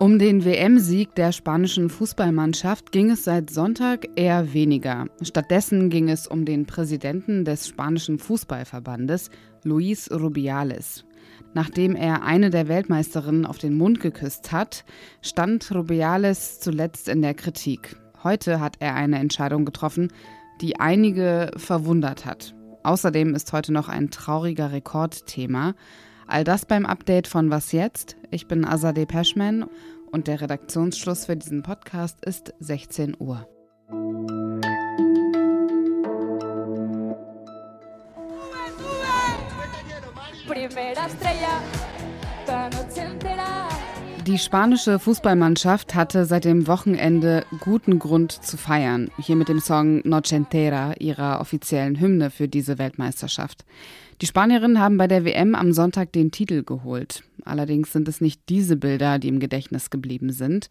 Um den WM-Sieg der spanischen Fußballmannschaft ging es seit Sonntag eher weniger. Stattdessen ging es um den Präsidenten des spanischen Fußballverbandes, Luis Rubiales. Nachdem er eine der Weltmeisterinnen auf den Mund geküsst hat, stand Rubiales zuletzt in der Kritik. Heute hat er eine Entscheidung getroffen, die einige verwundert hat. Außerdem ist heute noch ein trauriger Rekordthema. All das beim Update von Was jetzt? Ich bin Azadeh Peschman und der Redaktionsschluss für diesen Podcast ist 16 Uhr. Primera estrella, die spanische Fußballmannschaft hatte seit dem Wochenende guten Grund zu feiern. Hier mit dem Song Noche Entera, ihrer offiziellen Hymne für diese Weltmeisterschaft. Die Spanierinnen haben bei der WM am Sonntag den Titel geholt. Allerdings sind es nicht diese Bilder, die im Gedächtnis geblieben sind.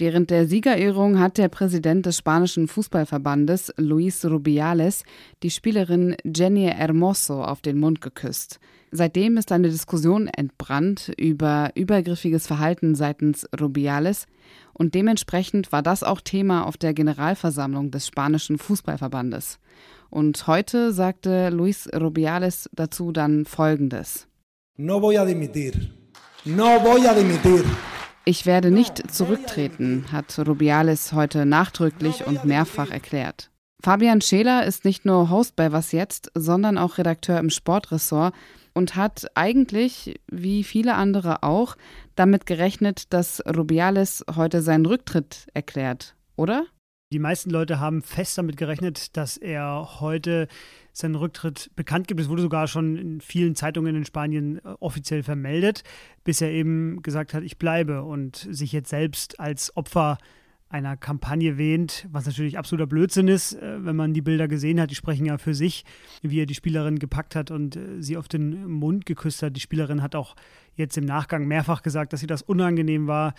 Während der Siegerehrung hat der Präsident des spanischen Fußballverbandes, Luis Rubiales, die Spielerin Jenny Hermoso auf den Mund geküsst. Seitdem ist eine Diskussion entbrannt über übergriffiges Verhalten seitens Rubiales und dementsprechend war das auch Thema auf der Generalversammlung des spanischen Fußballverbandes. Und heute sagte Luis Rubiales dazu dann Folgendes. No voy a dimitir. No voy a dimitir. Ich werde nicht zurücktreten, hat Rubiales heute nachdrücklich und mehrfach erklärt. Fabian Scheler ist nicht nur Host bei Was Jetzt, sondern auch Redakteur im Sportressort und hat eigentlich, wie viele andere auch, damit gerechnet, dass Rubiales heute seinen Rücktritt erklärt, oder? Die meisten Leute haben fest damit gerechnet, dass er heute seinen Rücktritt bekannt gibt. Es wurde sogar schon in vielen Zeitungen in Spanien äh, offiziell vermeldet, bis er eben gesagt hat, ich bleibe und sich jetzt selbst als Opfer einer Kampagne wähnt, was natürlich absoluter Blödsinn ist, äh, wenn man die Bilder gesehen hat. Die sprechen ja für sich, wie er die Spielerin gepackt hat und äh, sie auf den Mund geküsst hat. Die Spielerin hat auch jetzt im Nachgang mehrfach gesagt, dass sie das unangenehm war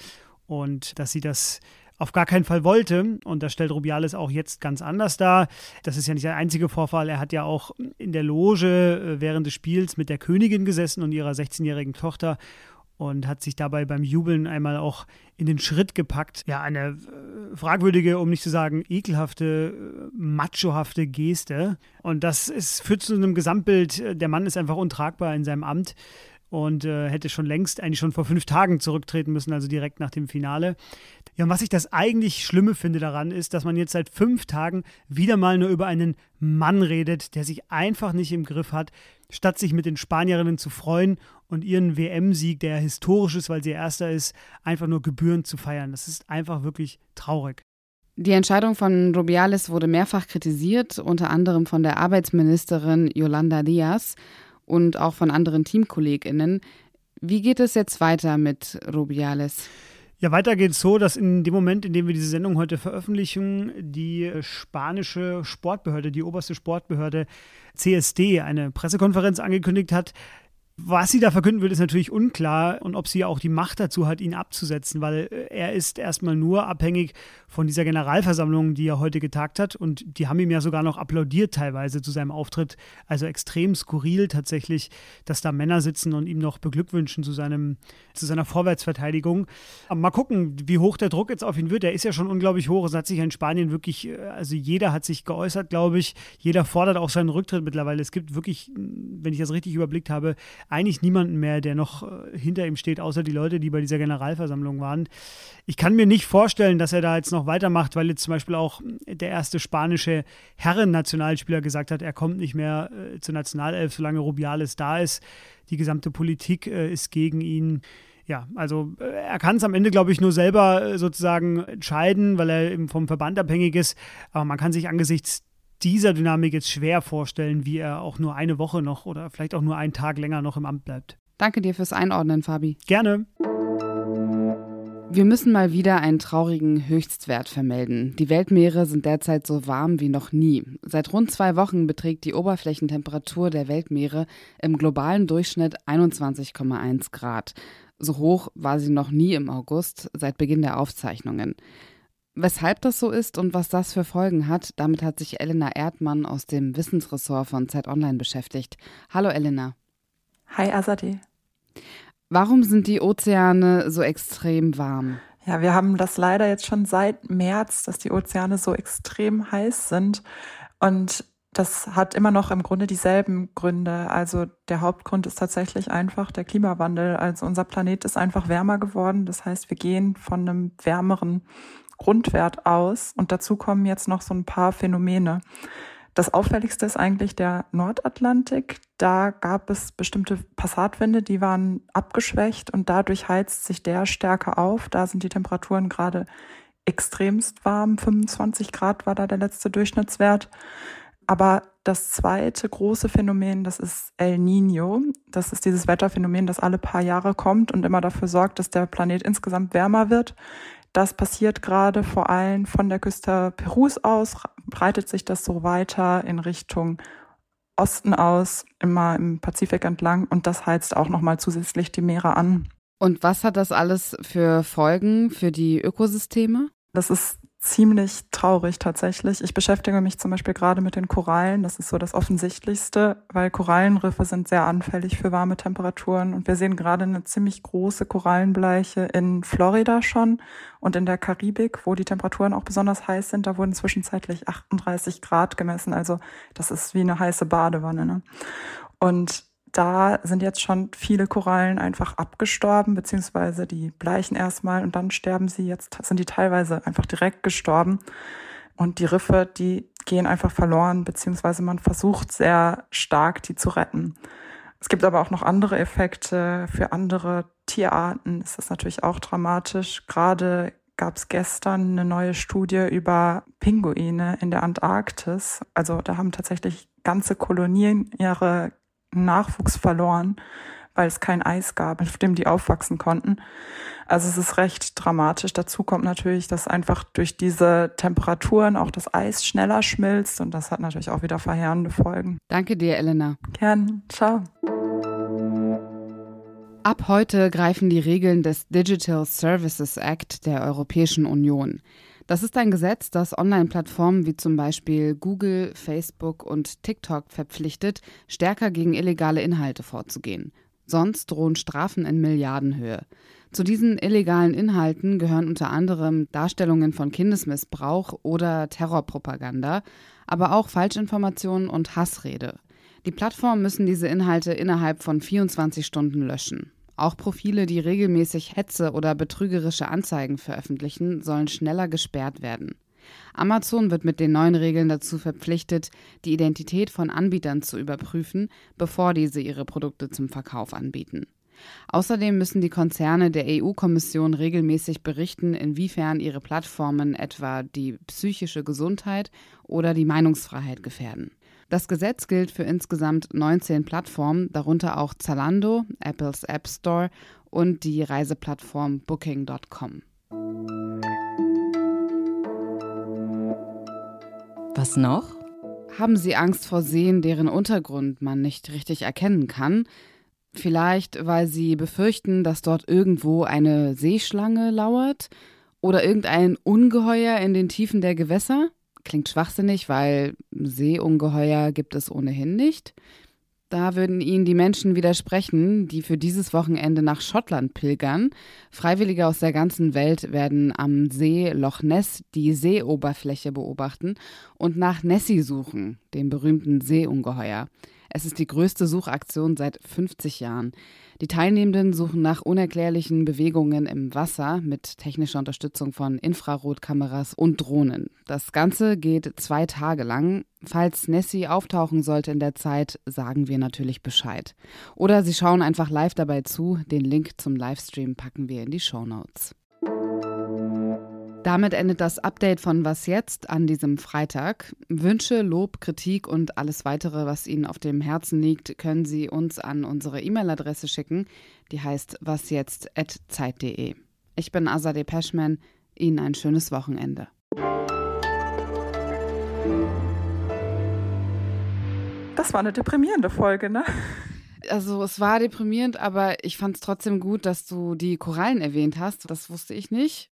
und dass sie das auf gar keinen Fall wollte. Und das stellt Rubiales auch jetzt ganz anders dar. Das ist ja nicht der einzige Vorfall. Er hat ja auch in der Loge äh, während des Spiels mit der Königin gesessen und ihrer 16-jährigen Tochter und hat sich dabei beim Jubeln einmal auch in den Schritt gepackt. Ja, eine äh, fragwürdige, um nicht zu sagen ekelhafte, äh, machohafte Geste. Und das ist, führt zu einem Gesamtbild. Der Mann ist einfach untragbar in seinem Amt und äh, hätte schon längst, eigentlich schon vor fünf Tagen zurücktreten müssen, also direkt nach dem Finale. Ja, und was ich das eigentlich Schlimme finde daran, ist, dass man jetzt seit fünf Tagen wieder mal nur über einen Mann redet, der sich einfach nicht im Griff hat, statt sich mit den Spanierinnen zu freuen und ihren WM-Sieg, der historisch ist, weil sie erster ist, einfach nur gebührend zu feiern. Das ist einfach wirklich traurig. Die Entscheidung von Rubiales wurde mehrfach kritisiert, unter anderem von der Arbeitsministerin Yolanda Diaz und auch von anderen TeamkollegInnen. Wie geht es jetzt weiter mit Rubiales? Ja, weiter geht es so, dass in dem Moment, in dem wir diese Sendung heute veröffentlichen, die spanische Sportbehörde, die oberste Sportbehörde CSD, eine Pressekonferenz angekündigt hat, was sie da verkünden will, ist natürlich unklar und ob sie auch die Macht dazu hat, ihn abzusetzen, weil äh, er ist erstmal nur abhängig von dieser Generalversammlung, die er heute getagt hat und die haben ihm ja sogar noch applaudiert teilweise zu seinem Auftritt. Also extrem skurril tatsächlich, dass da Männer sitzen und ihm noch beglückwünschen zu, seinem, zu seiner Vorwärtsverteidigung. Aber mal gucken, wie hoch der Druck jetzt auf ihn wird. Der ist ja schon unglaublich hoch. Es hat sich in Spanien wirklich, äh, also jeder hat sich geäußert, glaube ich. Jeder fordert auch seinen Rücktritt mittlerweile. Es gibt wirklich, wenn ich das richtig überblickt habe, eigentlich niemanden mehr, der noch äh, hinter ihm steht, außer die Leute, die bei dieser Generalversammlung waren. Ich kann mir nicht vorstellen, dass er da jetzt noch weitermacht, weil jetzt zum Beispiel auch der erste spanische Herren-Nationalspieler gesagt hat, er kommt nicht mehr äh, zur Nationalelf, solange Rubiales da ist. Die gesamte Politik äh, ist gegen ihn ja, also äh, er kann es am Ende, glaube ich, nur selber äh, sozusagen entscheiden, weil er eben vom Verband abhängig ist. Aber man kann sich angesichts dieser Dynamik jetzt schwer vorstellen, wie er auch nur eine Woche noch oder vielleicht auch nur einen Tag länger noch im Amt bleibt. Danke dir fürs Einordnen, Fabi. Gerne. Wir müssen mal wieder einen traurigen Höchstwert vermelden. Die Weltmeere sind derzeit so warm wie noch nie. Seit rund zwei Wochen beträgt die Oberflächentemperatur der Weltmeere im globalen Durchschnitt 21,1 Grad. So hoch war sie noch nie im August seit Beginn der Aufzeichnungen. Weshalb das so ist und was das für Folgen hat, damit hat sich Elena Erdmann aus dem Wissensressort von Zeit Online beschäftigt. Hallo Elena. Hi Azadeh. Warum sind die Ozeane so extrem warm? Ja, wir haben das leider jetzt schon seit März, dass die Ozeane so extrem heiß sind. Und das hat immer noch im Grunde dieselben Gründe. Also der Hauptgrund ist tatsächlich einfach der Klimawandel. Also unser Planet ist einfach wärmer geworden. Das heißt, wir gehen von einem wärmeren Grundwert aus. Und dazu kommen jetzt noch so ein paar Phänomene. Das auffälligste ist eigentlich der Nordatlantik. Da gab es bestimmte Passatwinde, die waren abgeschwächt und dadurch heizt sich der stärker auf. Da sind die Temperaturen gerade extremst warm. 25 Grad war da der letzte Durchschnittswert. Aber das zweite große Phänomen, das ist El Nino. Das ist dieses Wetterphänomen, das alle paar Jahre kommt und immer dafür sorgt, dass der Planet insgesamt wärmer wird. Das passiert gerade vor allem von der Küste Perus aus, breitet sich das so weiter in Richtung Osten aus, immer im Pazifik entlang und das heizt auch nochmal zusätzlich die Meere an. Und was hat das alles für Folgen für die Ökosysteme? Das ist ziemlich traurig tatsächlich. Ich beschäftige mich zum Beispiel gerade mit den Korallen. Das ist so das Offensichtlichste, weil Korallenriffe sind sehr anfällig für warme Temperaturen. Und wir sehen gerade eine ziemlich große Korallenbleiche in Florida schon und in der Karibik, wo die Temperaturen auch besonders heiß sind. Da wurden zwischenzeitlich 38 Grad gemessen. Also das ist wie eine heiße Badewanne. Ne? Und da sind jetzt schon viele Korallen einfach abgestorben, beziehungsweise die bleichen erstmal und dann sterben sie. Jetzt sind die teilweise einfach direkt gestorben. Und die Riffe, die gehen einfach verloren, beziehungsweise man versucht sehr stark, die zu retten. Es gibt aber auch noch andere Effekte. Für andere Tierarten ist das natürlich auch dramatisch. Gerade gab es gestern eine neue Studie über Pinguine in der Antarktis. Also da haben tatsächlich ganze Kolonien ihre Nachwuchs verloren, weil es kein Eis gab, auf dem die aufwachsen konnten. Also es ist recht dramatisch. Dazu kommt natürlich, dass einfach durch diese Temperaturen auch das Eis schneller schmilzt und das hat natürlich auch wieder verheerende Folgen. Danke dir, Elena. Gern. Ciao. Ab heute greifen die Regeln des Digital Services Act der Europäischen Union. Das ist ein Gesetz, das Online-Plattformen wie zum Beispiel Google, Facebook und TikTok verpflichtet, stärker gegen illegale Inhalte vorzugehen. Sonst drohen Strafen in Milliardenhöhe. Zu diesen illegalen Inhalten gehören unter anderem Darstellungen von Kindesmissbrauch oder Terrorpropaganda, aber auch Falschinformationen und Hassrede. Die Plattformen müssen diese Inhalte innerhalb von 24 Stunden löschen. Auch Profile, die regelmäßig Hetze oder betrügerische Anzeigen veröffentlichen, sollen schneller gesperrt werden. Amazon wird mit den neuen Regeln dazu verpflichtet, die Identität von Anbietern zu überprüfen, bevor diese ihre Produkte zum Verkauf anbieten. Außerdem müssen die Konzerne der EU-Kommission regelmäßig berichten, inwiefern ihre Plattformen etwa die psychische Gesundheit oder die Meinungsfreiheit gefährden. Das Gesetz gilt für insgesamt 19 Plattformen, darunter auch Zalando, Apples App Store und die Reiseplattform Booking.com. Was noch? Haben Sie Angst vor Seen, deren Untergrund man nicht richtig erkennen kann? Vielleicht, weil Sie befürchten, dass dort irgendwo eine Seeschlange lauert? Oder irgendein Ungeheuer in den Tiefen der Gewässer? Klingt schwachsinnig, weil Seeungeheuer gibt es ohnehin nicht. Da würden Ihnen die Menschen widersprechen, die für dieses Wochenende nach Schottland pilgern. Freiwillige aus der ganzen Welt werden am See Loch Ness die Seeoberfläche beobachten und nach Nessie suchen, dem berühmten Seeungeheuer. Es ist die größte Suchaktion seit 50 Jahren. Die Teilnehmenden suchen nach unerklärlichen Bewegungen im Wasser mit technischer Unterstützung von Infrarotkameras und Drohnen. Das Ganze geht zwei Tage lang. Falls Nessie auftauchen sollte in der Zeit, sagen wir natürlich Bescheid. Oder Sie schauen einfach live dabei zu. Den Link zum Livestream packen wir in die Show Notes. Damit endet das Update von Was jetzt an diesem Freitag. Wünsche, Lob, Kritik und alles weitere, was Ihnen auf dem Herzen liegt, können Sie uns an unsere E-Mail-Adresse schicken. Die heißt wasjetzt.zeit.de. Ich bin Azadeh Peschman. Ihnen ein schönes Wochenende. Das war eine deprimierende Folge, ne? Also es war deprimierend, aber ich fand es trotzdem gut, dass du die Korallen erwähnt hast. Das wusste ich nicht.